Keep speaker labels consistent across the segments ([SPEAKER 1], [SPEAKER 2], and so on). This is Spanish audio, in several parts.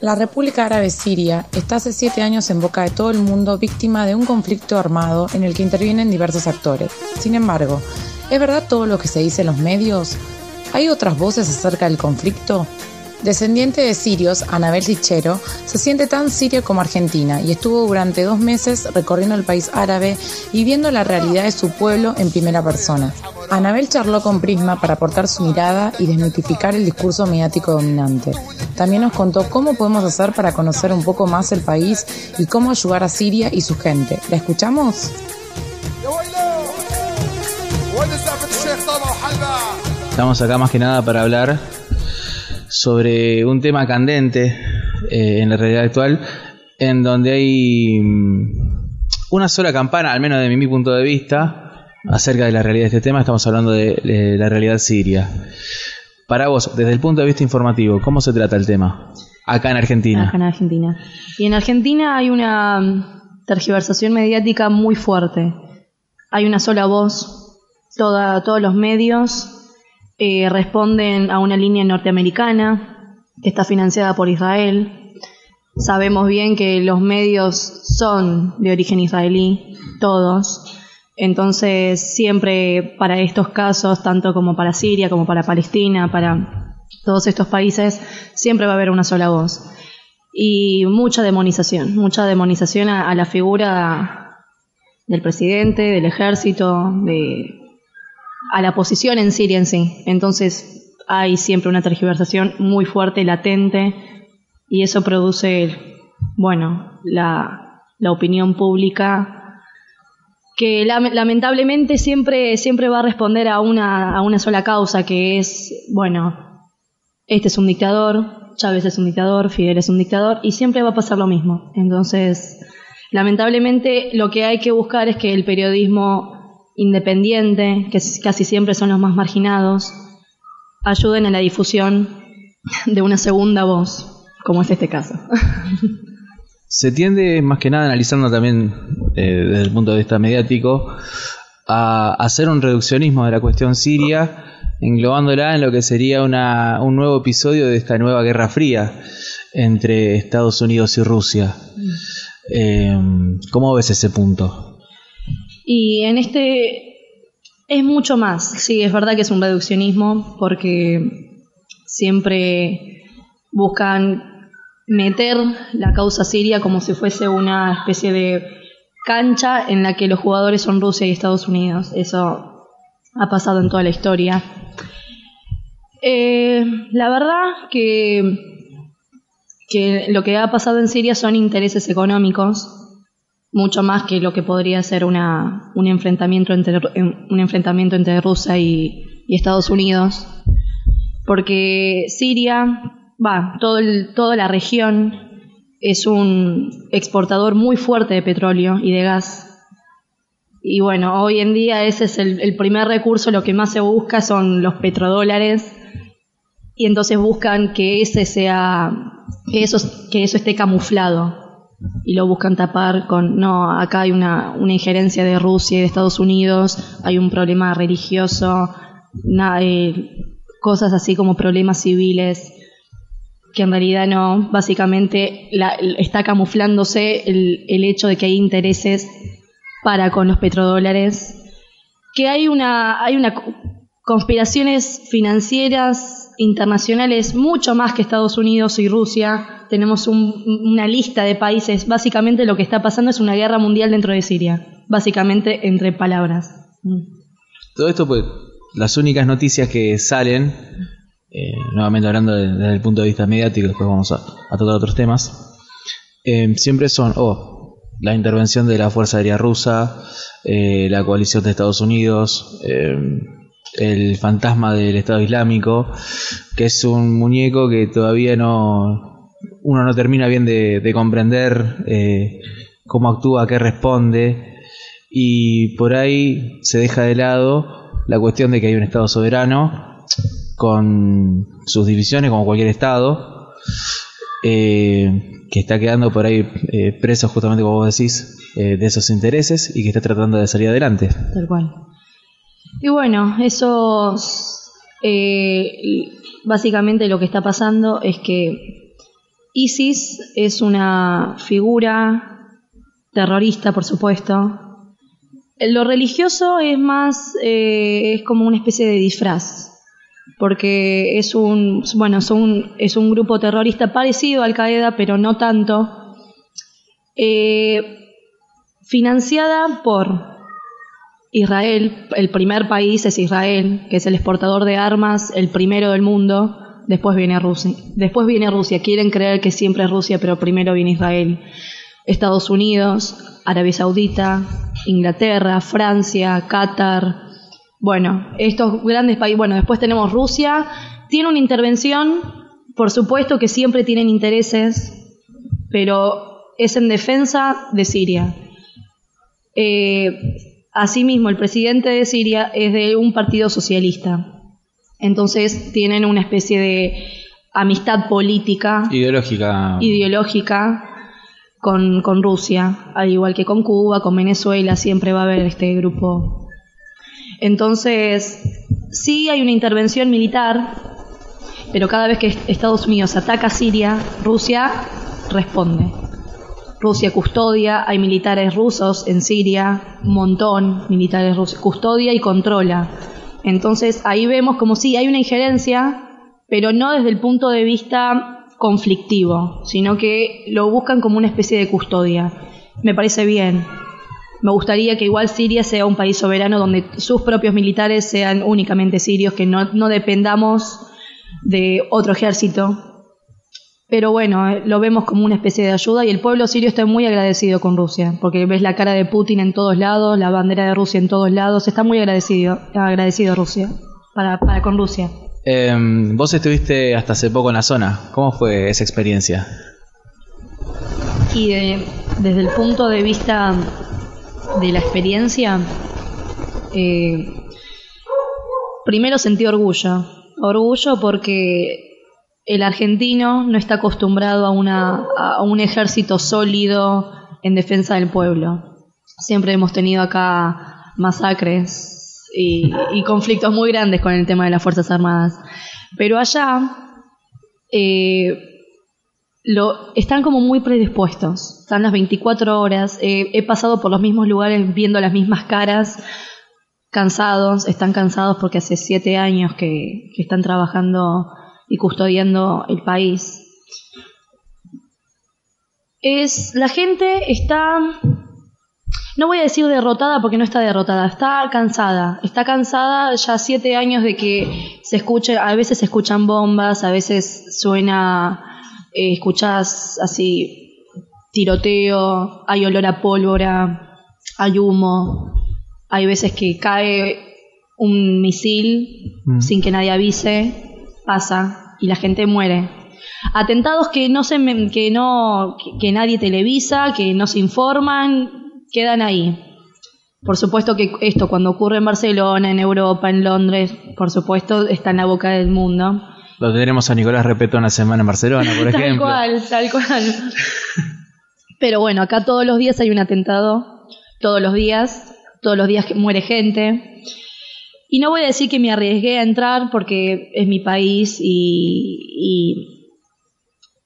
[SPEAKER 1] La República Árabe Siria está hace siete años en boca de todo el mundo víctima de un conflicto armado en el que intervienen diversos actores. Sin embargo, ¿es verdad todo lo que se dice en los medios? ¿Hay otras voces acerca del conflicto? Descendiente de sirios, Anabel Sichero se siente tan siria como argentina y estuvo durante dos meses recorriendo el país árabe y viendo la realidad de su pueblo en primera persona. Anabel charló con Prisma para aportar su mirada y desmitificar el discurso mediático dominante. También nos contó cómo podemos hacer para conocer un poco más el país y cómo ayudar a Siria y su gente. ¿La escuchamos?
[SPEAKER 2] Estamos acá más que nada para hablar sobre un tema candente eh, en la realidad actual, en donde hay mm, una sola campana, al menos de mi, punto de vista, acerca de la realidad de este tema. Estamos hablando de, de la realidad siria. Para vos, desde el punto de vista informativo, ¿cómo se trata el tema? Acá en Argentina.
[SPEAKER 3] Acá en Argentina. Y en Argentina hay una mm, tergiversación mediática muy fuerte. Hay una sola voz, toda, todos los medios eh, responden a una línea norteamericana que está financiada por Israel. Sabemos bien que los medios son de origen israelí, todos. Entonces, siempre para estos casos, tanto como para Siria, como para Palestina, para todos estos países, siempre va a haber una sola voz. Y mucha demonización, mucha demonización a la figura del presidente, del ejército, de, a la posición en Siria en sí. Entonces hay siempre una tergiversación muy fuerte, latente, y eso produce, bueno, la, la opinión pública que lamentablemente siempre, siempre va a responder a una, a una sola causa, que es, bueno, este es un dictador, Chávez es un dictador, Fidel es un dictador, y siempre va a pasar lo mismo. Entonces, lamentablemente lo que hay que buscar es que el periodismo independiente, que casi siempre son los más marginados, ayuden a la difusión de una segunda voz, como es este caso.
[SPEAKER 2] Se tiende, más que nada, analizando también eh, desde el punto de vista mediático, a hacer un reduccionismo de la cuestión siria, englobándola en lo que sería una, un nuevo episodio de esta nueva Guerra Fría entre Estados Unidos y Rusia. Mm. Eh, ¿Cómo ves ese punto?
[SPEAKER 3] Y en este es mucho más, sí, es verdad que es un reduccionismo porque siempre buscan meter la causa siria como si fuese una especie de cancha en la que los jugadores son Rusia y Estados Unidos. Eso ha pasado en toda la historia. Eh, la verdad que, que lo que ha pasado en Siria son intereses económicos mucho más que lo que podría ser una, un, enfrentamiento entre, un enfrentamiento entre Rusia y, Estados Unidos, porque Siria, va, todo toda la región es un exportador muy fuerte de petróleo y de gas. Y bueno, hoy en día ese es el, el primer recurso, lo que más se busca son los petrodólares. Y entonces buscan que ese sea, que eso, que eso esté camuflado y lo buscan tapar con, no, acá hay una, una injerencia de Rusia y de Estados Unidos, hay un problema religioso, eh, cosas así como problemas civiles, que en realidad no, básicamente está camuflándose el, el hecho de que hay intereses para con los petrodólares, que hay una, hay una conspiraciones financieras internacionales mucho más que Estados Unidos y Rusia tenemos una lista de países. Básicamente lo que está pasando es una guerra mundial dentro de Siria, básicamente entre palabras. Mm.
[SPEAKER 2] Todo esto, pues, las únicas noticias que salen, eh, nuevamente hablando desde el punto de vista mediático, después vamos a, tocar otros temas, eh, siempre son, oh, la intervención de la Fuerza Aérea Rusa, eh, la coalición de Estados Unidos, el fantasma del Estado Islámico, que es un muñeco que todavía no, uno no termina bien de, comprender eh, cómo actúa, qué responde, y por ahí se deja de lado la cuestión de que hay un Estado soberano con sus divisiones como cualquier Estado eh, que está quedando por ahí eh, preso justamente como vos decís eh, de esos intereses y que está tratando de salir adelante.
[SPEAKER 3] Tal cual. Y bueno, eso básicamente lo que está pasando es que ISIS es una figura terrorista, por supuesto. Lo religioso es más, es como una especie de disfraz porque es un, bueno, es un, es un grupo terrorista parecido a Al Qaeda, pero no tanto, eh, financiada por Israel, el primer país es Israel, que es el exportador de armas, el primero del mundo, después viene Rusia. Después viene Rusia, quieren creer que siempre es Rusia, pero primero viene Israel. Estados Unidos, Arabia Saudita, Inglaterra, Francia, Qatar, bueno, estos grandes países, bueno, después tenemos Rusia, tiene una intervención, por supuesto que siempre tienen intereses, pero es en defensa de Siria. Eh, asimismo, el presidente de Siria es de un partido socialista, entonces tienen una especie de amistad política.
[SPEAKER 2] Ideológica.
[SPEAKER 3] Ideológica. Con, con Rusia, al igual que con Cuba, con Venezuela, siempre va a haber este grupo entonces, sí hay una intervención militar, pero cada vez que Estados Unidos ataca a Siria, Rusia responde. Rusia custodia, hay militares rusos en Siria, un montón militares rusos, custodia y controla. Entonces ahí vemos como sí, hay una injerencia, pero no desde el punto de vista conflictivo, sino que lo buscan como una especie de custodia. Me parece bien, me gustaría que igual Siria sea un país soberano donde sus propios militares sean únicamente sirios, que no, no dependamos de otro ejército. Pero bueno, eh, lo vemos como una especie de ayuda y el pueblo sirio está muy agradecido con Rusia, porque ves la cara de Putin en todos lados, la bandera de Rusia en todos lados, está muy agradecido, agradecido Rusia, para, para con Rusia.
[SPEAKER 2] Em, vos estuviste hasta hace poco en la zona, ¿cómo fue esa experiencia?
[SPEAKER 3] Y desde el punto de vista de la experiencia, eh, primero sentí orgullo. Orgullo porque el argentino no está acostumbrado a, una, un ejército sólido en defensa del pueblo. Siempre hemos tenido acá masacres y, conflictos muy grandes con el tema de las Fuerzas Armadas. Pero allá eh, lo, están como muy predispuestos. Están las 24 horas. he pasado por los mismos lugares viendo las mismas caras, cansados. Están cansados porque hace siete años que están trabajando y custodiando el país. Es la gente está no voy a decir derrotada porque no está derrotada, está cansada, está cansada ya siete años de que se escuche, a veces se escuchan bombas, a veces suena eh, escuchás así tiroteo, hay olor a pólvora, hay humo, hay veces que cae un misil mm. sin que nadie avise, pasa y la gente muere. Atentados que no se que no que nadie televisa, que no se informan, quedan ahí. Por supuesto que esto cuando ocurre en Barcelona, en Europa, en Londres, por supuesto está en la boca del mundo.
[SPEAKER 2] Lo tenemos a Nicolás Repeto una semana en Barcelona, por ejemplo.
[SPEAKER 3] Tal cual, tal cual. Pero bueno, acá todos los días hay un atentado, todos los días, todos los días muere gente. Y no voy a decir que me arriesgué a entrar porque es mi país y,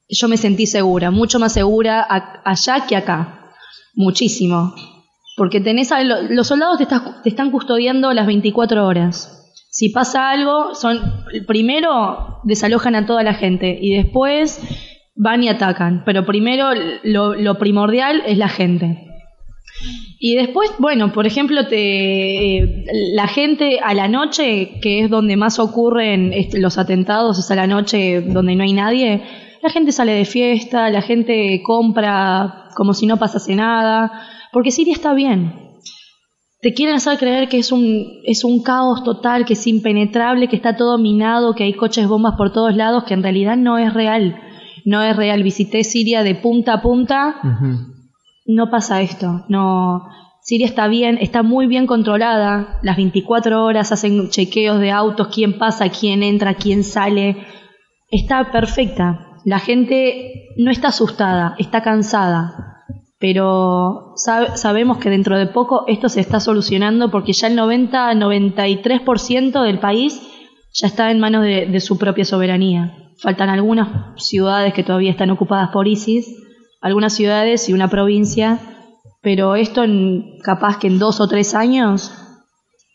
[SPEAKER 3] yo me sentí segura, mucho más segura allá que acá, muchísimo. Porque tenés a los soldados te, te están custodiando las 24 horas. Si pasa algo, son primero desalojan a toda la gente y después van y atacan. Pero primero lo, primordial es la gente. Y después, bueno, por ejemplo, te, eh, la gente a la noche, que es donde más ocurren los atentados, es a la noche donde no hay nadie, la gente sale de fiesta, la gente compra como si no pasase nada, porque Siria está bien te quieren hacer creer que es un, es un caos total, que es impenetrable, que está todo minado, que hay coches bombas por todos lados, que en realidad no es real. No es real. Visité Siria de punta a punta. No pasa esto. No. Siria está bien, está muy bien controlada. Las 24 horas hacen chequeos de autos, quién pasa, quién entra, quién sale. Está perfecta. La gente no está asustada, está cansada, pero sabemos que dentro de poco esto se está solucionando porque ya el 90-93% del país ya está en manos de, su propia soberanía. Faltan algunas ciudades que todavía están ocupadas por ISIS, algunas ciudades y una provincia, pero esto en, capaz que en dos o tres años,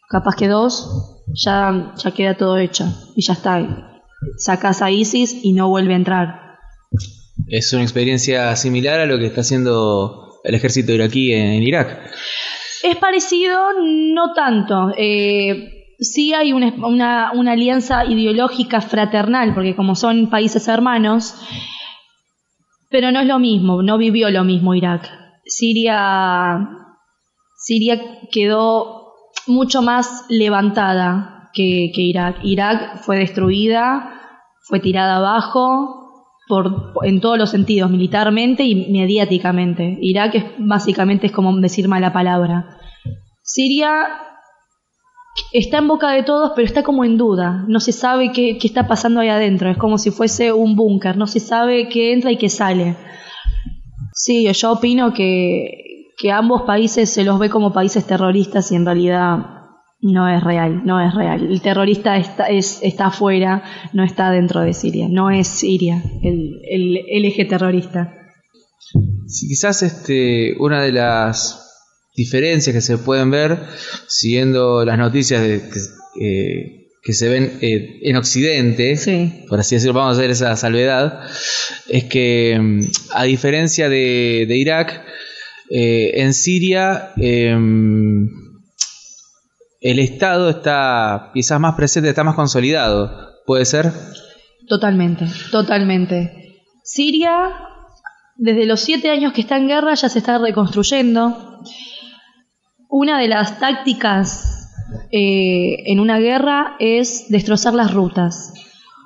[SPEAKER 3] capaz que dos, ya, ya queda todo hecho y ya está. Sacas a ISIS y no vuelve a entrar.
[SPEAKER 2] Es una experiencia similar a lo que está haciendo el ejército iraquí en, Irak.
[SPEAKER 3] Es parecido, no tanto. Eh, sí hay una, una, una, alianza ideológica fraternal, porque como son países hermanos, pero no es lo mismo, no vivió lo mismo Irak. Siria, Siria quedó mucho más levantada que, Irak. Irak fue destruida, fue tirada abajo, por, en todos los sentidos, militarmente y mediáticamente. Irak es, básicamente es como decir mala palabra. Siria está en boca de todos, pero está como en duda. No se sabe qué, qué está pasando ahí adentro. Es como si fuese un búnker. No se sabe qué entra y qué sale. Sí, yo opino que, que ambos países se los ve como países terroristas y en realidad no es real, no es real. El terrorista está, es, está afuera, no está dentro de Siria. No es Siria el, el, eje terrorista.
[SPEAKER 2] Sí, quizás este, una de las diferencias que se pueden ver siguiendo las noticias de, que, que se ven eh, en Occidente, por así decirlo, vamos a hacer esa salvedad, es que mm, a diferencia de, de Irak, eh, en Siria em, el Estado está quizás más presente, está más consolidado. ¿Puede ser?
[SPEAKER 3] Totalmente, totalmente. Siria, desde los siete años que está en guerra, ya se está reconstruyendo. Una de las tácticas eh, en una guerra es destrozar las rutas.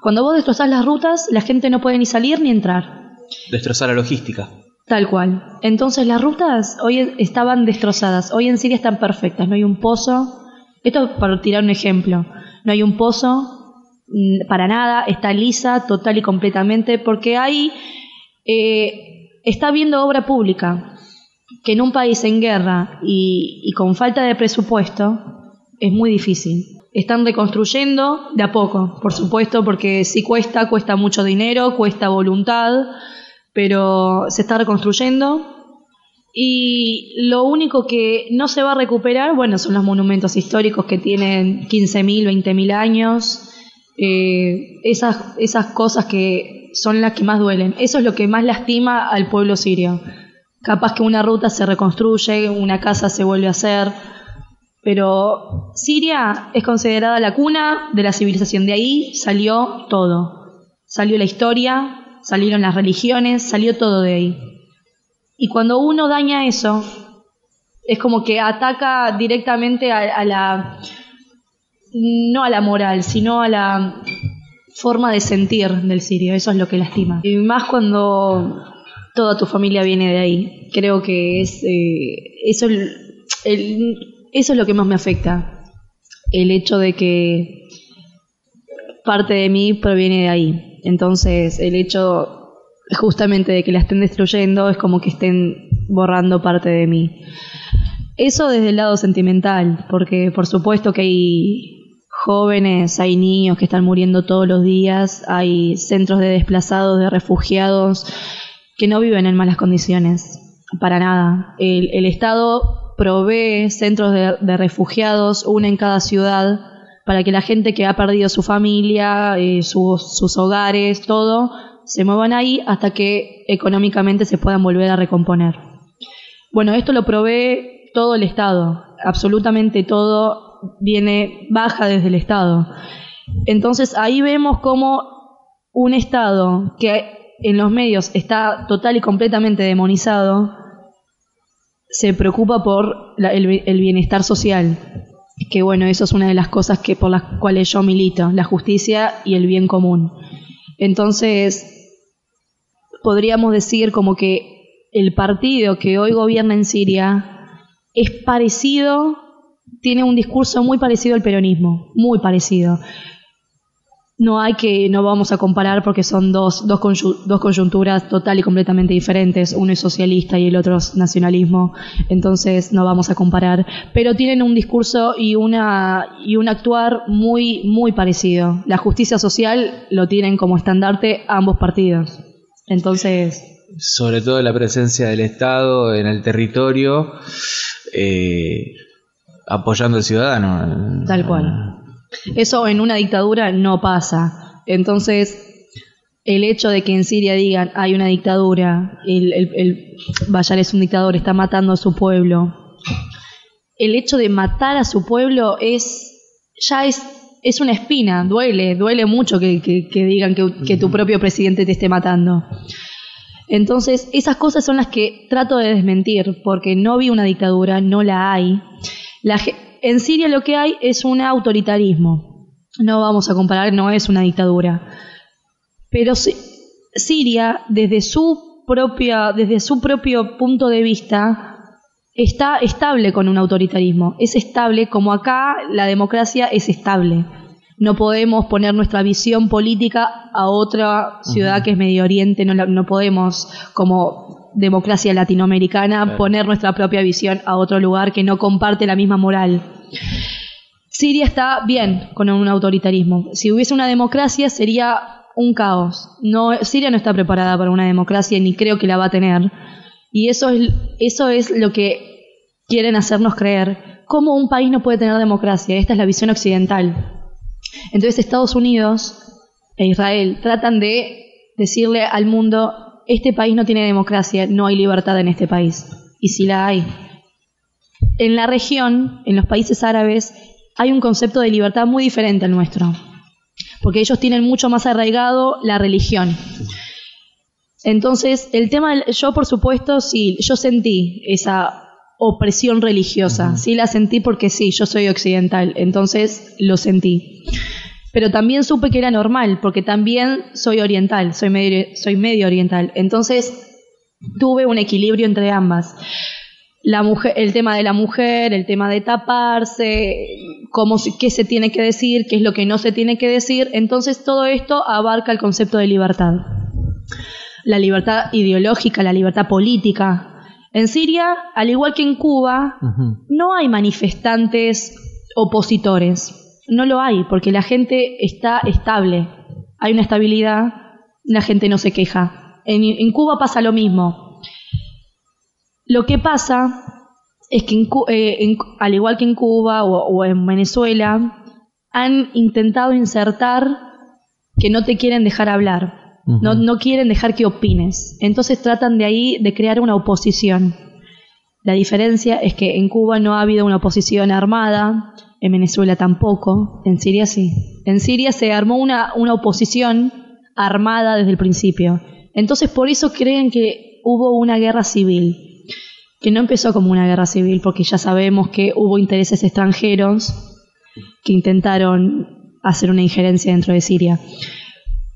[SPEAKER 3] Cuando vos destrozás las rutas, la gente no puede ni salir ni entrar.
[SPEAKER 2] Destrozar la logística.
[SPEAKER 3] Tal cual. Entonces las rutas hoy estaban destrozadas. Hoy en Siria están perfectas. No hay un pozo, esto para tirar un ejemplo. No hay un pozo mm, para nada, está lisa total y completamente porque hay, eh, está habiendo obra pública que en un país en guerra y, con falta de presupuesto es muy difícil. Están reconstruyendo de a poco, por supuesto, porque si cuesta, cuesta mucho dinero, cuesta voluntad, pero se está reconstruyendo y lo único que no se va a recuperar, bueno, son los monumentos históricos que tienen 15.000, 20.000 años. Eh, esas, esas cosas que son las que más duelen. Eso es lo que más lastima al pueblo sirio. Capaz que una ruta se reconstruye, una casa se vuelve a hacer, pero Siria es considerada la cuna de la civilización. De ahí salió todo. Salió la historia, salieron las religiones, salió todo de ahí. Y cuando uno daña eso, es como que ataca directamente a, la, no a la moral, sino a la forma de sentir del sirio. Eso es lo que lastima. Y más cuando toda tu familia viene de ahí. Creo que es eh, eso, eso es lo que más me afecta. El hecho de que parte de mí proviene de ahí. Entonces, el hecho justamente de que la estén destruyendo es como que estén borrando parte de mí. Eso desde el lado sentimental, porque por supuesto que hay jóvenes, hay niños que están muriendo todos los días, hay centros de desplazados, de refugiados, que no viven en malas condiciones, para nada. El, Estado provee centros de, refugiados, una en cada ciudad, para que la gente que ha perdido su familia, eh, sus hogares, todo, se muevan ahí hasta que económicamente se puedan volver a recomponer. Bueno, esto lo provee todo el Estado, absolutamente todo viene baja desde el Estado. Entonces ahí vemos cómo un Estado que en los medios está total y completamente demonizado, se preocupa por el, el, bienestar social. Que bueno, eso es una de las cosas que por las cuales yo milito, la justicia y el bien común. Entonces, podríamos decir como que el partido que hoy gobierna en Siria es parecido, tiene un discurso muy parecido al peronismo, muy parecido. No hay que, no vamos a comparar porque son dos, dos, dos coyunturas total y completamente diferentes. Uno es socialista y el otro es nacionalismo. Entonces no vamos a comparar. Pero tienen un discurso y una, y un actuar muy, muy parecido. La justicia social lo tienen como estandarte ambos partidos. Entonces.
[SPEAKER 2] Sobre todo la presencia del Estado en el territorio, eh, apoyando al ciudadano.
[SPEAKER 3] Tal cual. Eso en una dictadura no pasa. Entonces, el hecho de que en Siria digan hay una dictadura, el, el, Bayar es un dictador, está matando a su pueblo. El hecho de matar a su pueblo es ya es, es una espina, duele, duele mucho que, digan que, que tu propio presidente te esté matando. Entonces, esas cosas son las que trato de desmentir, porque no vi una dictadura, no la hay. La, en Siria lo que hay es un autoritarismo. No vamos a comparar, no es una dictadura. Pero Siria, desde su, propia, desde su propio punto de vista, está estable con un autoritarismo. Es estable como acá la democracia es estable. No podemos poner nuestra visión política a otra ciudad que es Medio Oriente, no, no podemos, como democracia latinoamericana, poner nuestra propia visión a otro lugar que no comparte la misma moral. Siria está bien con un autoritarismo. Si hubiese una democracia sería un caos. No, Siria no está preparada para una democracia ni creo que la va a tener. Y eso es, eso es lo que quieren hacernos creer. ¿Cómo un país no puede tener democracia? Esta es la visión occidental. Entonces Estados Unidos e Israel tratan de decirle al mundo, este país no tiene democracia, no hay libertad en este país. Y si la hay, en la región, en los países árabes, hay un concepto de libertad muy diferente al nuestro, porque ellos tienen mucho más arraigado la religión. Entonces, el tema, yo por supuesto, sí, yo sentí esa opresión religiosa, sí la sentí porque sí, yo soy occidental, entonces lo sentí. Pero también supe que era normal, porque también soy oriental, soy medio, soy medio oriental. Entonces, tuve un equilibrio entre ambas la mujer, el tema de la mujer, el tema de taparse, cómo, qué se tiene que decir, qué es lo que no se tiene que decir. Entonces todo esto abarca el concepto de libertad. La libertad ideológica, la libertad política. En Siria, al igual que en Cuba, no hay manifestantes opositores. No lo hay, porque la gente está estable. Hay una estabilidad, la gente no se queja. en Cuba pasa lo mismo lo que pasa es que, eh, al igual que en Cuba o, en Venezuela, han intentado insertar que no te quieren dejar hablar, no, no quieren dejar que opines. Entonces tratan de ahí de crear una oposición. La diferencia es que en Cuba no ha habido una oposición armada, en Venezuela tampoco, en Siria sí. En Siria se armó una, una oposición armada desde el principio. Entonces por eso creen que hubo una guerra civil que no empezó como una guerra civil, porque ya sabemos que hubo intereses extranjeros que intentaron hacer una injerencia dentro de Siria.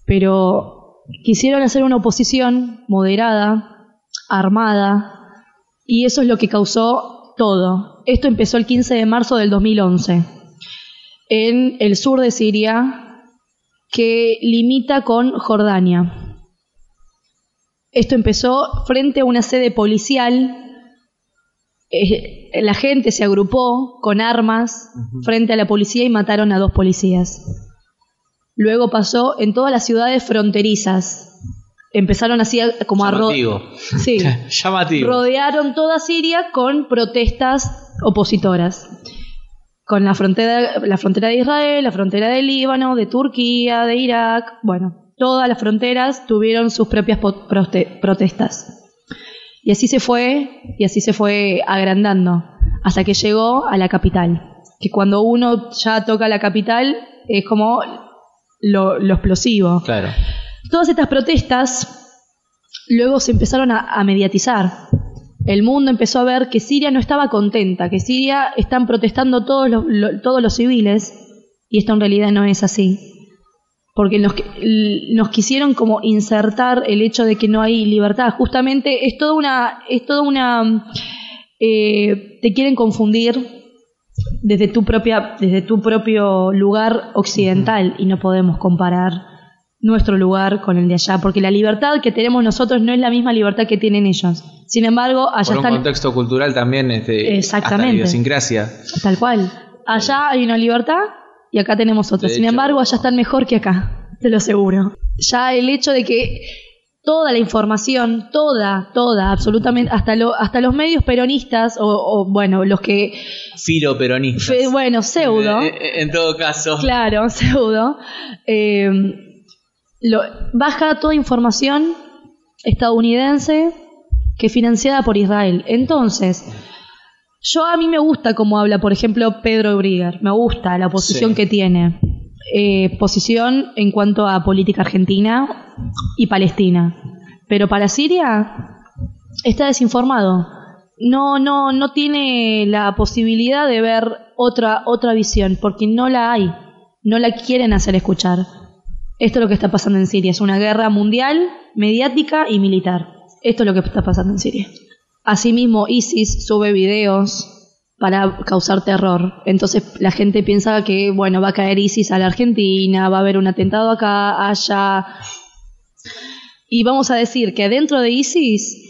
[SPEAKER 3] Pero quisieron hacer una oposición moderada, armada, y eso es lo que causó todo. Esto empezó el 15 de marzo del 2011 en el sur de Siria, que limita con Jordania. Esto empezó frente a una sede policial eh, la gente se agrupó con armas frente a la policía y mataron a dos policías. Luego pasó en todas las ciudades fronterizas. Empezaron así como a rodear. Sí. Rodearon toda Siria con protestas opositoras. Con la frontera, la frontera de Israel, la frontera de Líbano, de Turquía, de Irak. Bueno, todas las fronteras tuvieron sus propias protestas. Y así se fue, y así se fue agrandando, hasta que llegó a la capital. Que cuando uno ya toca la capital es como lo, explosivo.
[SPEAKER 2] Claro.
[SPEAKER 3] Todas estas protestas luego se empezaron a, mediatizar. El mundo empezó a ver que Siria no estaba contenta, que Siria están protestando todos los, todos los civiles, y esto en realidad no es así porque nos, nos quisieron como insertar el hecho de que no hay libertad. Justamente es toda una, es toda una, eh, te quieren confundir desde tu propia, desde tu propio lugar occidental y no podemos comparar nuestro lugar con el de allá, porque la libertad que tenemos nosotros no es la misma libertad que tienen ellos. Sin embargo, allá
[SPEAKER 2] Por un contexto cultural también, este,
[SPEAKER 3] Exactamente.
[SPEAKER 2] idiosincrasia.
[SPEAKER 3] Tal cual. Allá hay una libertad y acá tenemos otra. Sin embargo, allá están mejor que acá, te lo aseguro. Ya el hecho de que toda la información, toda, toda, absolutamente, hasta, lo, hasta los medios peronistas, o, o, bueno, los que,
[SPEAKER 2] Filo peronista.
[SPEAKER 3] fe- bueno, pseudo,
[SPEAKER 2] En todo caso.
[SPEAKER 3] claro, pseudo, eh, lo- baja toda información estadounidense que financiada por Israel. Entonces, yo a mí me gusta cómo habla, por ejemplo, Pedro Brigger, me gusta la posición
[SPEAKER 2] Sí.
[SPEAKER 3] que tiene. Eh, posición en cuanto a política argentina y palestina. Pero para Siria está desinformado. No, no, no tiene la posibilidad de ver otra, otra visión, porque no la hay. No la quieren hacer escuchar. Esto es lo que está pasando en Siria. Es una guerra mundial, mediática y militar. Esto es lo que está pasando en Siria. Asimismo, ISIS sube videos para causar terror. Entonces la gente piensa que, bueno, va a caer ISIS a la Argentina, va a haber un atentado acá, allá. Y vamos a decir que dentro de ISIS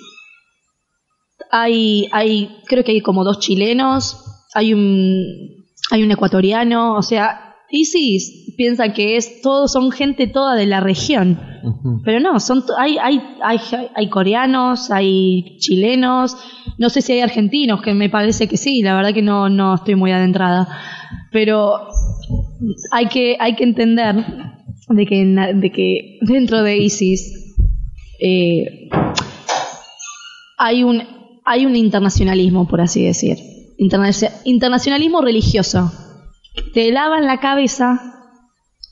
[SPEAKER 3] hay, hay, creo que hay como dos chilenos, hay un, hay un ecuatoriano, o sea, ISIS piensa que es todos son gente toda de la región. Pero no, son hay, hay, hay, hay coreanos, hay chilenos, no sé si hay argentinos, que me parece que sí, la verdad que no, no estoy muy adentrada. Pero hay que, hay que entender de que, de que dentro de ISIS eh, hay, un, hay un internacionalismo, por así decir. Internacionalismo religioso. Te lavan la cabeza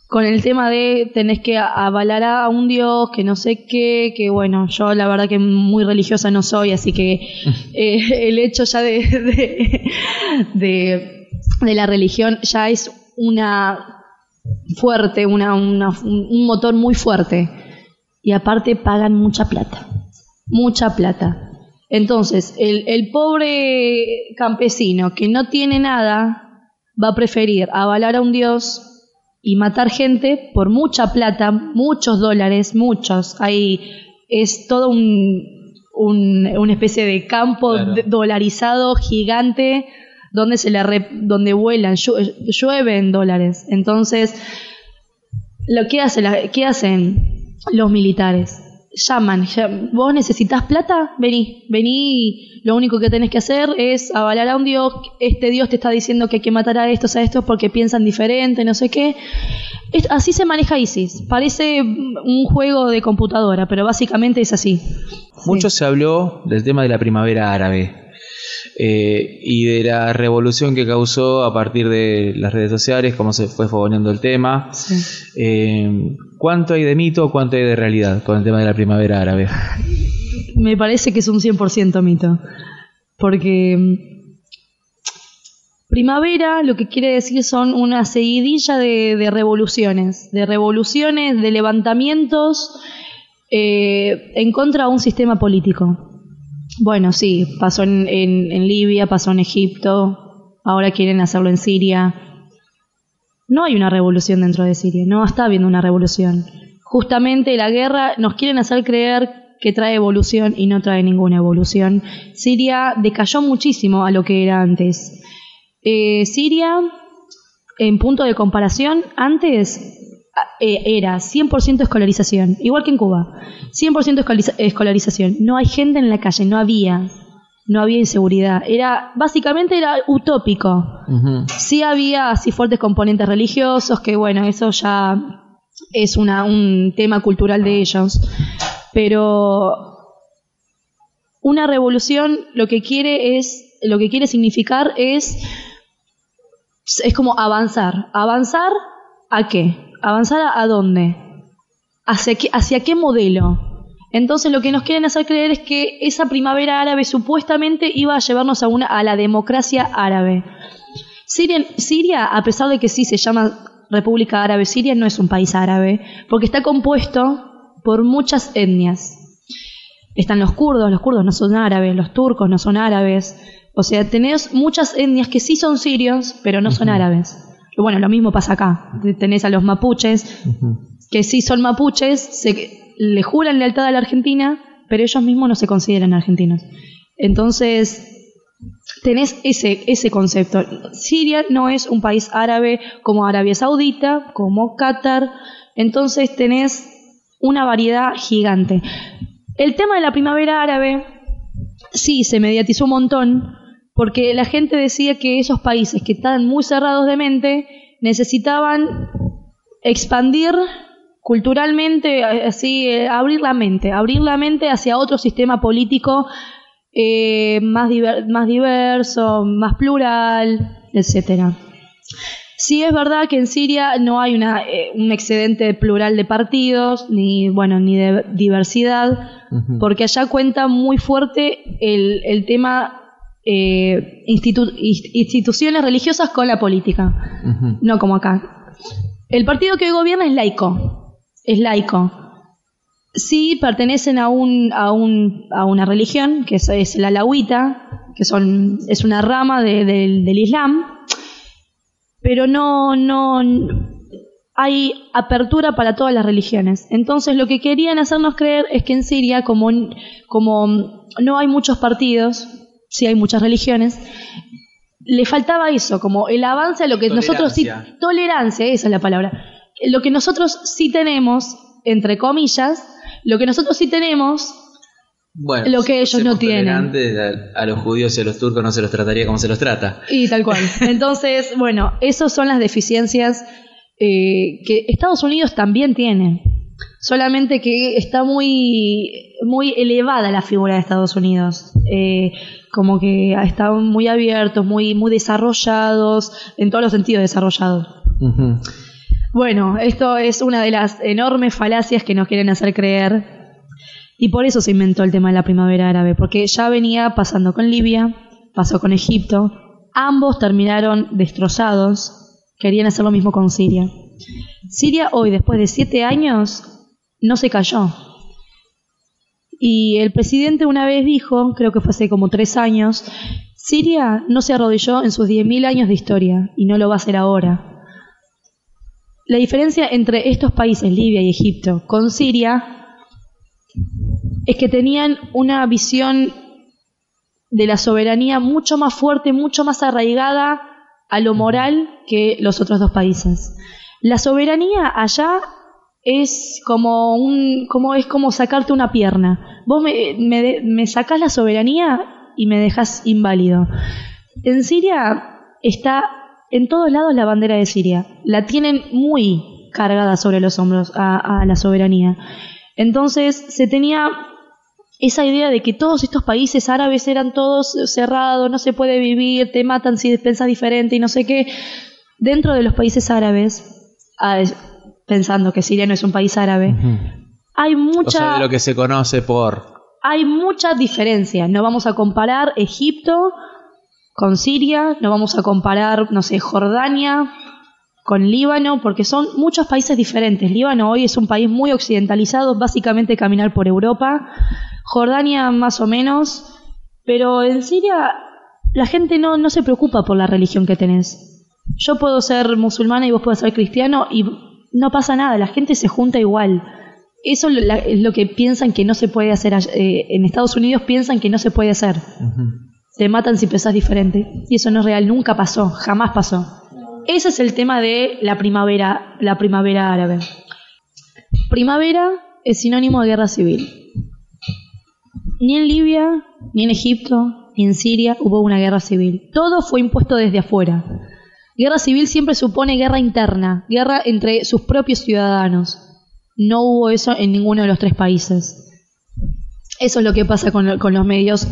[SPEAKER 3] con el tema de tenés que avalar a un dios, que no sé qué, que bueno, yo la verdad que muy religiosa no soy, así que eh, el hecho ya de, de, de- de la religión ya es una fuerte, una, una- un motor muy fuerte. Y aparte pagan mucha plata, mucha plata. Entonces, el, el pobre campesino que no tiene nada va a preferir avalar a un dios y matar gente por mucha plata, muchos dólares, muchos. Ahí es todo un, un- una especie de campo
[SPEAKER 2] Claro.
[SPEAKER 3] dolarizado gigante donde se le re- donde vuelan, llu- llueven dólares. Entonces, lo que hace la- ¿qué hacen los militares? Llaman, vos necesitas plata, vení, vení, lo único que tenés que hacer es avalar a un dios, este dios te está diciendo que hay que matar a estos, a estos porque piensan diferente, no sé qué. Es- así se maneja ISIS, parece un juego de computadora, pero básicamente es así.
[SPEAKER 2] Mucho se habló del tema de la primavera árabe eh, y de la revolución que causó a partir de las redes sociales, cómo se fue fogoneando el tema.
[SPEAKER 3] Sí.
[SPEAKER 2] Eh, ¿Cuánto hay de mito, cuánto hay de realidad con el tema de la primavera árabe?
[SPEAKER 3] Me parece que es un 100% mito. Porque mm, primavera lo que quiere decir son una seguidilla de, revoluciones, de revoluciones, de levantamientos eh, en contra de un sistema político. Bueno, sí, pasó en, en- en Libia, pasó en Egipto, ahora quieren hacerlo en Siria. No hay una revolución dentro de Siria, no está habiendo una revolución. Justamente la guerra nos quieren hacer creer que trae evolución y no trae ninguna evolución. Siria decayó muchísimo a lo que era antes. Eh, Siria, en punto de comparación, antes eh, era 100% escolarización, igual que en Cuba. 100% escolariza- escolarización. No hay gente en la calle, no había. No había inseguridad. Era, básicamente era utópico. Sí había así fuertes componentes religiosos, que bueno, eso ya es una, un tema cultural de ellos. Pero una revolución lo que quiere es, lo que quiere significar es, es como avanzar. ¿Avanzar a qué? ¿Avanzar a, a dónde? ¿Hacia qué, ¿Hacia qué modelo? Entonces lo que nos quieren hacer creer es que esa primavera árabe supuestamente iba a llevarnos a, una, a la democracia árabe. Siria, Siria, a pesar de que sí se llama República Árabe Siria, no es un país árabe, porque está compuesto por muchas etnias. Están los kurdos, los kurdos no son árabes, los turcos no son árabes, O sea, tenés muchas etnias que sí son sirios, pero no son árabes. Bueno, lo mismo pasa acá. Tenés a los mapuches, que sí son mapuches, se, le juran lealtad a la Argentina, pero ellos mismos no se consideran argentinos. Entonces, tenés ese, ese concepto. Siria no es un país árabe como Arabia Saudita, como Qatar. Entonces tenés una variedad gigante. El tema de la primavera árabe sí se mediatizó un montón porque la gente decía que esos países que están muy cerrados de mente necesitaban expandir culturalmente, así, eh, abrir la mente, abrir la mente hacia otro sistema político eh, más, más diverso, más plural, etcétera. Sí es verdad que en Siria no hay una, eh, un excedente plural de partidos, ni bueno, ni de diversidad, porque allá cuenta muy fuerte el, el tema eh, instituciones religiosas con la política, no como acá. El partido que gobierna es laico, es laico. Sí pertenecen a, un, a, un, a una religión, que es, la alawita, que son, es una rama del Islam, pero no, no hay apertura para todas las religiones. Entonces lo que querían hacernos creer es que en Siria, como, como no hay muchos partidos, sí hay muchas religiones, le faltaba eso, como el avance a lo que nosotros sí, tolerancia, esa es la palabra, lo que nosotros sí tenemos, entre comillas, lo que nosotros sí tenemos bueno, lo que ellos no tienen.
[SPEAKER 2] A, a, los judíos y a los turcos no se los trataría como se los trata.
[SPEAKER 3] Y tal cual. Entonces, bueno, esas son las deficiencias eh, que Estados Unidos también tiene. Solamente que está muy, muy elevada la figura de Estados Unidos. Eh, como que están muy abiertos, muy, muy desarrollados, en todos los sentidos desarrollados. Bueno, esto es una de las enormes falacias que nos quieren hacer creer y por eso se inventó el tema de la primavera árabe, porque ya venía pasando con Libia, pasó con Egipto, ambos terminaron destrozados, querían hacer lo mismo con Siria. Siria hoy, después de siete años, no se cayó. Y el presidente una vez dijo, creo que fue hace como tres años, Siria no se arrodilló en sus 10.000 años de historia y no lo va a hacer ahora. La diferencia entre estos países, Libia y Egipto, con Siria es que tenían una visión de la soberanía mucho más fuerte, mucho más arraigada a lo moral que los otros dos países. La soberanía allá es como un como es como sacarte una pierna. Vos me, me, me sacás la soberanía y me dejas inválido. En Siria está en todos lados la bandera de Siria. La tienen muy cargada sobre los hombros a, a la soberanía. Entonces se tenía esa idea de que todos estos países árabes eran todos cerrados, no se puede vivir, te matan si pensas diferente y no sé qué. Dentro de los países árabes, ah, pensando que Siria no es un país árabe, hay mucha...
[SPEAKER 2] de lo que se conoce por...
[SPEAKER 3] Hay mucha diferencia. No vamos a comparar Egipto con Siria, no vamos a comparar, no sé, Jordania con Líbano, porque son muchos países diferentes. Líbano hoy es un país muy occidentalizado, básicamente caminar por Europa. Jordania más o menos, pero en Siria la gente no, no se preocupa por la religión que tenés. Yo puedo ser musulmana y vos podés ser cristiano y no pasa nada, la gente se junta igual. Eso es lo que piensan que no se puede hacer. Eh, en Estados Unidos piensan que no se puede hacer. Te matan si pensás diferente. Y eso no es real, nunca pasó, jamás pasó. Ese es el tema de la primavera, la primavera árabe. Primavera es sinónimo de guerra civil. Ni en Libia, ni en Egipto, ni en Siria hubo una guerra civil. Todo fue impuesto desde afuera. Guerra civil siempre supone guerra interna, guerra entre sus propios ciudadanos. No hubo eso en ninguno de los tres países. Eso es lo que pasa con, los medios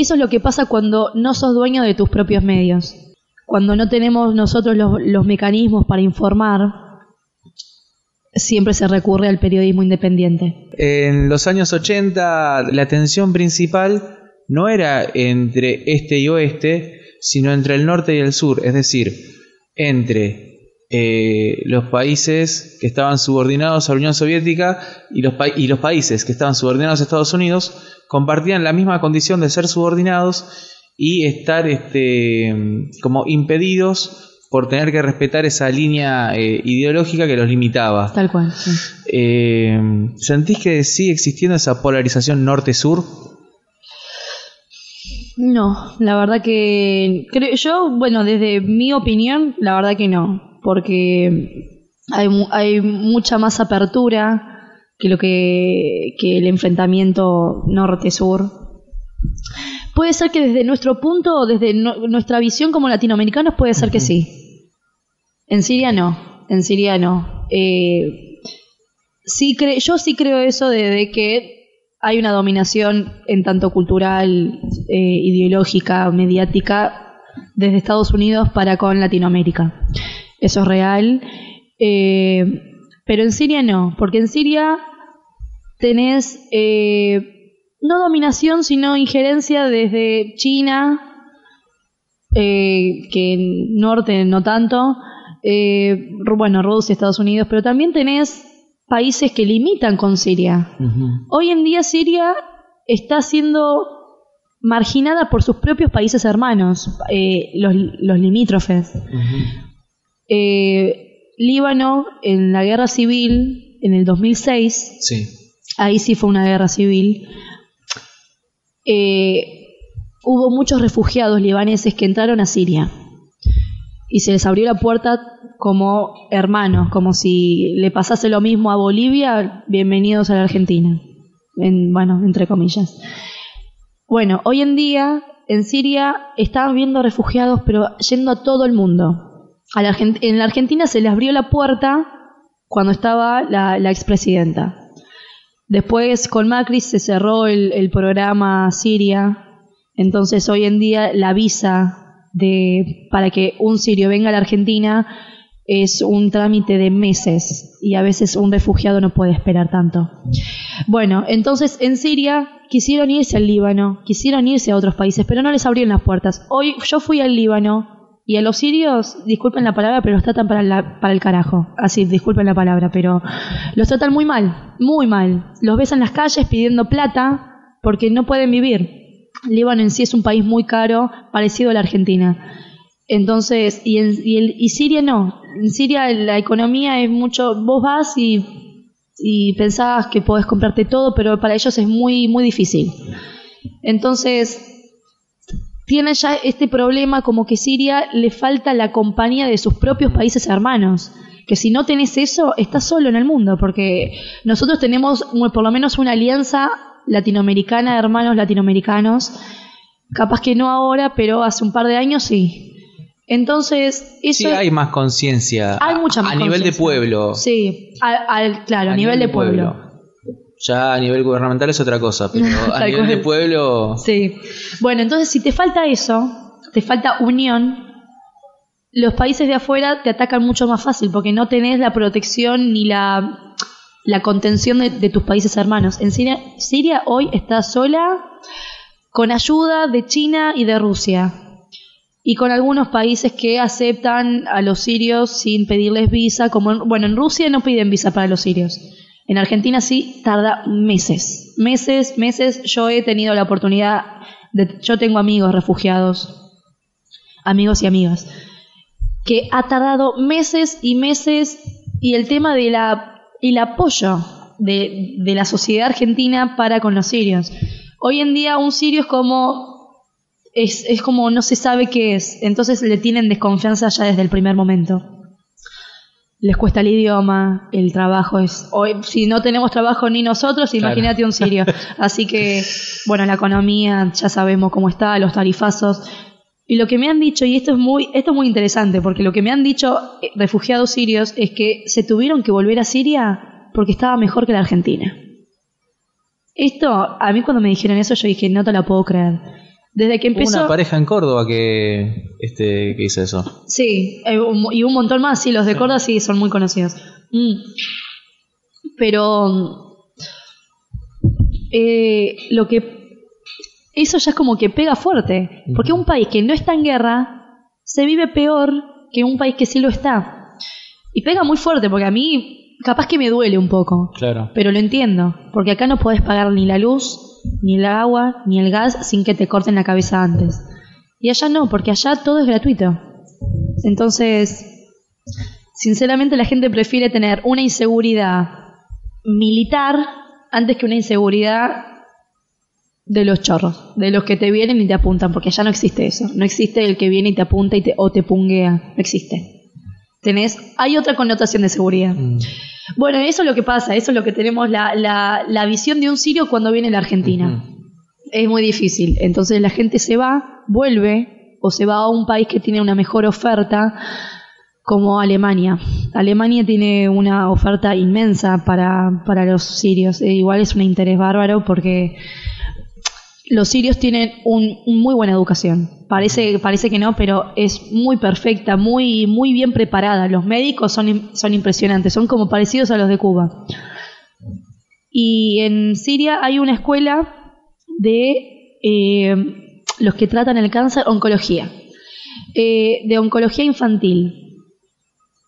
[SPEAKER 3] eso es lo que pasa cuando no sos dueño de tus propios medios. Cuando no tenemos nosotros los mecanismos para informar, siempre se recurre al periodismo independiente.
[SPEAKER 2] En los años 80 la tensión principal no era entre este y oeste, sino entre el norte y el sur, es decir, entre eh, los países que estaban subordinados a la Unión Soviética y los, y los países que estaban subordinados a Estados Unidos compartían la misma condición de ser subordinados y estar este, como impedidos por tener que respetar esa línea eh, ideológica que los limitaba.
[SPEAKER 3] Tal cual. sí.
[SPEAKER 2] Eh, ¿Sentís que sigue existiendo esa polarización norte-sur?
[SPEAKER 3] No, la verdad que creo yo, bueno, desde mi opinión, la verdad que no, porque hay, hay mucha más apertura que lo que, que el enfrentamiento norte-sur. Puede ser que desde nuestro punto, desde no- nuestra visión como latinoamericanos, puede ser que sí. En Siria no, en Siria no. Eh, sí cre- yo sí creo eso de, de que hay una dominación en tanto cultural, eh, ideológica, mediática, desde Estados Unidos para con Latinoamérica. Eso es real. Eh, pero en Siria no, porque en Siria tenés eh, no dominación, sino injerencia desde China, eh, que en norte no tanto, eh, bueno, Rusia, Estados Unidos, pero también tenés países que limitan con Siria. Hoy en día Siria está siendo marginada por sus propios países hermanos, eh, los, los limítrofes. Eh, Líbano, en la guerra civil, en el 2006,
[SPEAKER 2] Sí.
[SPEAKER 3] ahí sí fue una guerra civil, eh, hubo muchos refugiados libaneses que entraron a Siria y se les abrió la puerta como hermanos, como si le pasase lo mismo a Bolivia, bienvenidos a la Argentina, en, bueno, entre comillas. Bueno, hoy en día en Siria están viendo refugiados, pero yendo a todo el mundo. En la Argentina se les abrió la puerta cuando estaba la, la expresidenta. Después con Macri se cerró el, el programa Siria, entonces hoy en día la visa de, para que un sirio venga a la Argentina es un trámite de meses y a veces un refugiado no puede esperar tanto. Bueno, entonces en Siria quisieron irse al Líbano, quisieron irse a otros países, pero no les abrieron las puertas. Hoy yo fui al Líbano y a los sirios, disculpen la palabra, pero los tratan para, la- para el carajo. Así, disculpen la palabra, pero los tratan muy mal, muy mal. Los ves en las calles pidiendo plata porque no pueden vivir. Líbano en sí es un país muy caro, parecido a la Argentina. Entonces, y, en, y, el- y Siria no. En Siria la economía es mucho. Vos vas y, y pensás que podés comprarte todo, pero para ellos es muy, muy difícil. Entonces, tiene ya este problema como que Siria le falta la compañía de sus propios países hermanos. Que si no tenés eso, estás solo en el mundo, porque nosotros tenemos por lo menos una alianza latinoamericana de hermanos latinoamericanos. Capaz que no ahora, pero hace un par de años sí. Entonces, eso
[SPEAKER 2] Sí, hay más conciencia.
[SPEAKER 3] hay mucha más
[SPEAKER 2] A nivel de pueblo.
[SPEAKER 3] Sí, al- claro, a, nivel, de pueblo.
[SPEAKER 2] Ya a nivel gubernamental es otra cosa, pero a nivel de pueblo.
[SPEAKER 3] Sí. Bueno, entonces si te falta eso, te falta unión, los países de afuera te atacan mucho más fácil porque no tenés la protección ni la, la contención de, de tus países hermanos. En Siria, Siria hoy está sola con ayuda de China y de Rusia. Y con algunos países que aceptan a los sirios sin pedirles visa, como en- bueno, en Rusia no piden visa para los sirios. En Argentina sí tarda meses, meses, meses. Yo he tenido la oportunidad de, yo tengo amigos refugiados, amigos y amigas, que ha tardado meses y meses y el tema de la, el apoyo de, de la sociedad argentina para con los sirios. Hoy en día un sirio es como es, es como no se sabe qué es, entonces le tienen desconfianza ya desde el primer momento. Les cuesta el idioma, el trabajo es... Hoy, si no tenemos trabajo ni nosotros,
[SPEAKER 2] Claro.
[SPEAKER 3] imagínate un sirio. Así que, bueno, la economía ya sabemos cómo está, los tarifazos. Y lo que me han dicho, y esto es muy, esto es muy interesante, porque lo que me han dicho eh, refugiados sirios es que se tuvieron que volver a Siria porque estaba mejor que la Argentina. Esto, a mí cuando me dijeron eso, yo dije, no te la puedo creer. Desde que
[SPEAKER 2] Hubo
[SPEAKER 3] empezó...
[SPEAKER 2] una pareja en Córdoba que, este, que hizo eso.
[SPEAKER 3] Sí, eh, y un montón más, sí, los de Córdoba sí son muy conocidos. Mm. Pero eh, lo que eso ya es como que pega fuerte, porque un país que no está en guerra se vive peor que un país que sí lo está. Y pega muy fuerte, porque a mí capaz que me duele un poco,
[SPEAKER 2] Claro.
[SPEAKER 3] pero lo entiendo, porque acá no podés pagar ni la luz, ni el agua, ni el gas sin que te corten la cabeza antes. Y allá no, porque allá todo es gratuito. Entonces, sinceramente la gente prefiere tener una inseguridad militar antes que una inseguridad de los chorros, de los que te vienen y te apuntan, porque allá no existe eso. No existe el que viene y te apunta y te, o te punguea. No existe. Tenés, hay otra connotación de seguridad.
[SPEAKER 2] Mm.
[SPEAKER 3] Bueno, eso es lo que pasa, eso es lo que tenemos la, la, la visión de un sirio cuando viene a la Argentina. Es muy difícil. Entonces la gente se va, vuelve, o se va a un país que tiene una mejor oferta, como Alemania. Alemania tiene una oferta inmensa para, para los sirios. E igual es un interés bárbaro porque los sirios tienen un, un muy buena educación. Parece, parece que no, pero es muy perfecta, muy, muy bien preparada. Los médicos son, son impresionantes, son como parecidos a los de Cuba. Y en Siria hay una escuela de eh, los que tratan el cáncer, oncología, eh, de oncología infantil.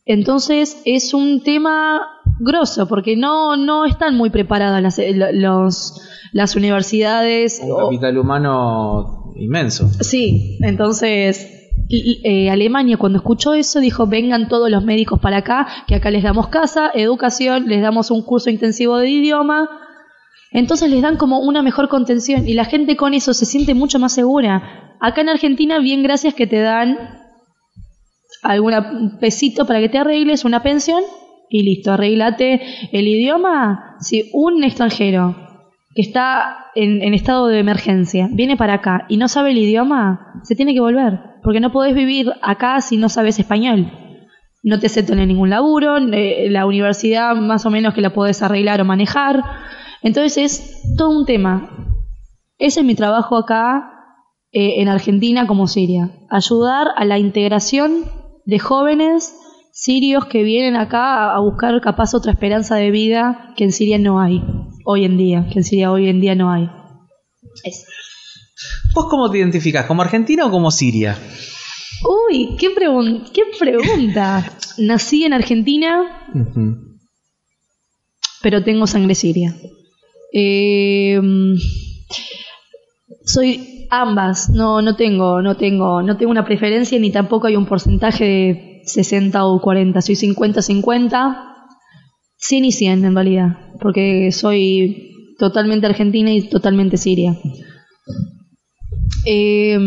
[SPEAKER 3] Entonces es un tema grosso, porque no, no están muy preparadas las, eh, lo- los, las universidades.
[SPEAKER 2] Un
[SPEAKER 3] o-
[SPEAKER 2] capital humano inmenso.
[SPEAKER 3] Sí, entonces y- eh, Alemania cuando escuchó eso dijo vengan todos los médicos para acá, que acá les damos casa, educación, les damos un curso intensivo de idioma, entonces les dan como una mejor contención y la gente con eso se siente mucho más segura. Acá en Argentina, bien gracias que te dan alguna un pesito para que te arregles, una pensión y listo, arreglate el idioma. Si un extranjero que está en, estado de emergencia viene para acá y no sabe el idioma, se tiene que volver, porque no podés vivir acá si no sabes español. No te aceptan en ningún laburo, eh, la universidad más o menos que la podés arreglar o manejar. Entonces es todo un tema. Ese es mi trabajo acá eh, en Argentina como Siria. Ayudar a la integración de jóvenes sirios que vienen acá a, buscar capaz otra esperanza de vida que en Siria no hay hoy en día, que en Siria hoy en día no hay. Eso.
[SPEAKER 2] ¿Vos cómo te identificás? ¿Como argentina o como siria?
[SPEAKER 3] Uy, qué, pregun- qué pregunta. Nací en Argentina, pero tengo sangre siria. Eh, soy ambas, no, no tengo, no tengo, no tengo una preferencia ni tampoco hay un porcentaje de 60 o 40, soy 50-50, 100 y 100 en realidad, porque soy totalmente argentina y totalmente siria. Eh,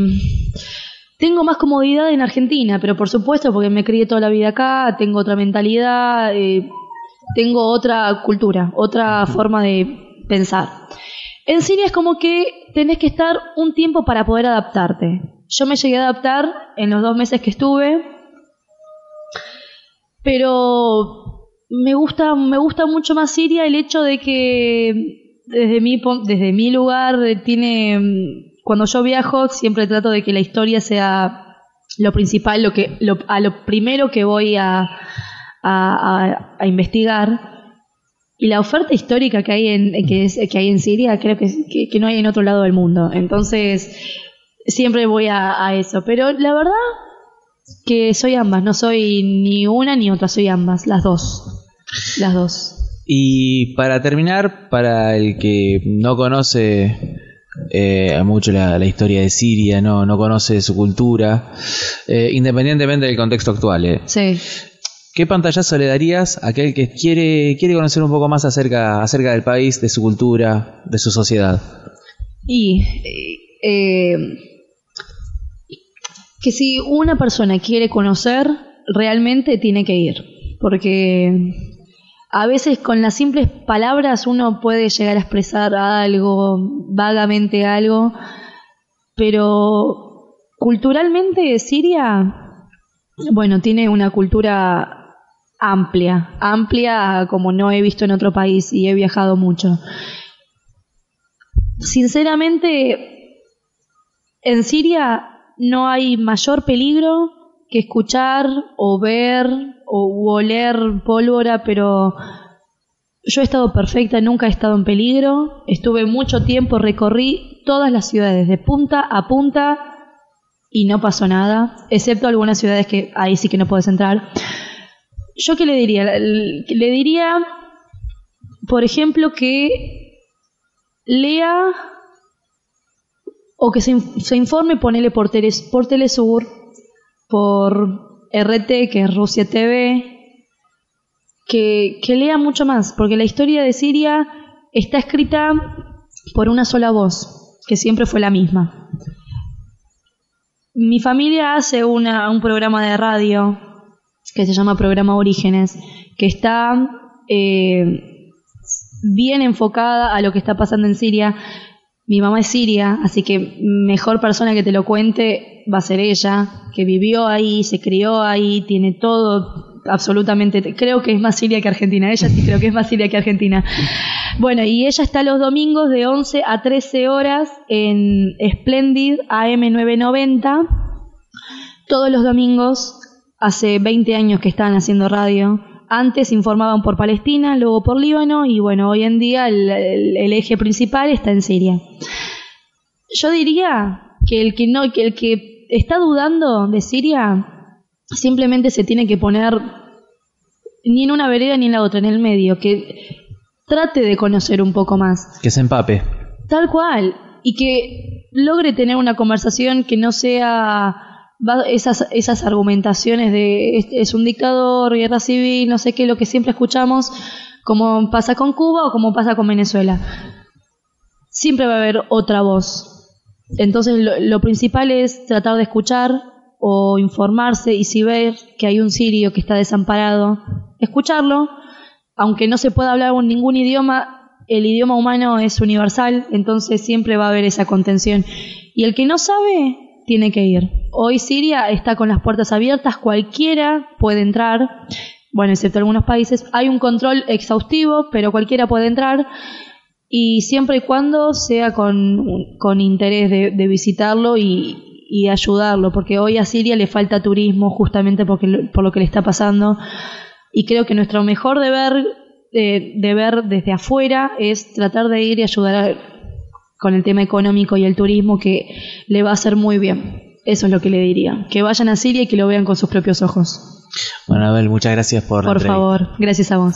[SPEAKER 3] tengo más comodidad en Argentina, pero por supuesto porque me crié toda la vida acá, tengo otra mentalidad, eh, tengo otra cultura, otra forma de pensar. En Siria es como que tenés que estar un tiempo para poder adaptarte. Yo me llegué a adaptar en los dos meses que estuve, pero me gusta, me gusta mucho más Siria el hecho de que desde mi, desde mi lugar eh, tiene, mm, cuando yo viajo siempre trato de que la historia sea lo principal, lo que, lo- a lo primero que voy a, a, investigar. Y la oferta histórica que hay en, que, es- que hay en Siria creo que, que, no hay en otro lado del mundo. Entonces, siempre voy a eso. Pero la verdad que soy ambas, no soy ni una ni otra, soy ambas, las dos. Las dos.
[SPEAKER 2] Y para terminar, para el que no conoce eh, mucho la, la historia de Siria, no, no conoce su cultura, eh, independientemente del contexto actual, eh,
[SPEAKER 3] Sí.
[SPEAKER 2] ¿qué pantallazo le darías a aquel que quiere, quiere conocer un poco más acerca, acerca del país, de su cultura, de su sociedad?
[SPEAKER 3] Y eh, que si una persona quiere conocer, realmente tiene que ir. Porque a veces con las simples palabras uno puede llegar a expresar algo, vagamente algo, pero culturalmente Siria, bueno, tiene una cultura amplia, amplia como no he visto en otro país y he viajado mucho. Sinceramente, en Siria no hay mayor peligro que escuchar o ver o oler pólvora, pero yo he estado perfecta, nunca he estado en peligro. Estuve mucho tiempo, recorrí todas las ciudades de punta a punta y no pasó nada, excepto algunas ciudades que ahí sí que no puedes entrar. Yo qué le diría? Le diría, por ejemplo, que lea o que se, informe, ponele por, por Telesur, por RT, que es Rusia TV, que, que lea mucho más, porque la historia de Siria está escrita por una sola voz, que siempre fue la misma. Mi familia hace una, un programa de radio que se llama Programa Orígenes, que está eh, bien enfocada a lo que está pasando en Siria. Mi mamá es siria, así que mejor persona que te lo cuente va a ser ella, que vivió ahí, se crió ahí, tiene todo absolutamente, creo que es más siria que Argentina, ella sí creo que es más siria que Argentina. Bueno, y ella está los domingos de 11 a 13 horas en Splendid AM990, todos los domingos, hace 20 años que están haciendo radio, antes informaban por Palestina, luego por Líbano y bueno, hoy en día el, eje principal está en Siria. Yo diría que el que no, que el que está dudando de Siria simplemente se tiene que poner ni en una vereda ni en la otra, en el medio, que trate de conocer un poco más.
[SPEAKER 2] Que se empape.
[SPEAKER 3] Tal cual. Y que logre tener una conversación que no sea esas, esas argumentaciones de es, un dictador, guerra civil, no sé qué, lo que siempre escuchamos, como pasa con Cuba o como pasa con Venezuela. Siempre va a haber otra voz. Entonces lo, principal es tratar de escuchar o informarse y si ver que hay un sirio que está desamparado, escucharlo, aunque no se pueda hablar ningún idioma, el idioma humano es universal, entonces siempre va a haber esa contención. Y el que no sabe, tiene que ir. Hoy Siria está con las puertas abiertas, cualquiera puede entrar, bueno, excepto algunos países. Hay un control exhaustivo, pero cualquiera puede entrar y siempre y cuando sea con, interés de, visitarlo y, ayudarlo, porque hoy a Siria le falta turismo justamente porque, por lo que le está pasando. Y creo que nuestro mejor deber, de, deber desde afuera es tratar de ir y ayudar con el tema económico y el turismo que le va a hacer muy bien. Eso es lo que le diría. Que vayan a Siria y que lo vean con sus propios ojos.
[SPEAKER 2] Bueno, Abel, muchas gracias por
[SPEAKER 3] Por favor, gracias a vos.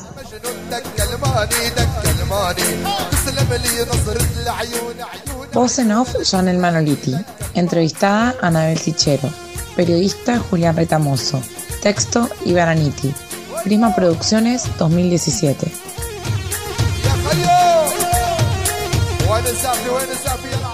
[SPEAKER 1] Voz en off, Janel Manoliti. Entrevistada, Anabel Sichero. Periodista, Julián Retamoso. Texto, Ibaraniti. Prisma Producciones 2017. this up, the way this up,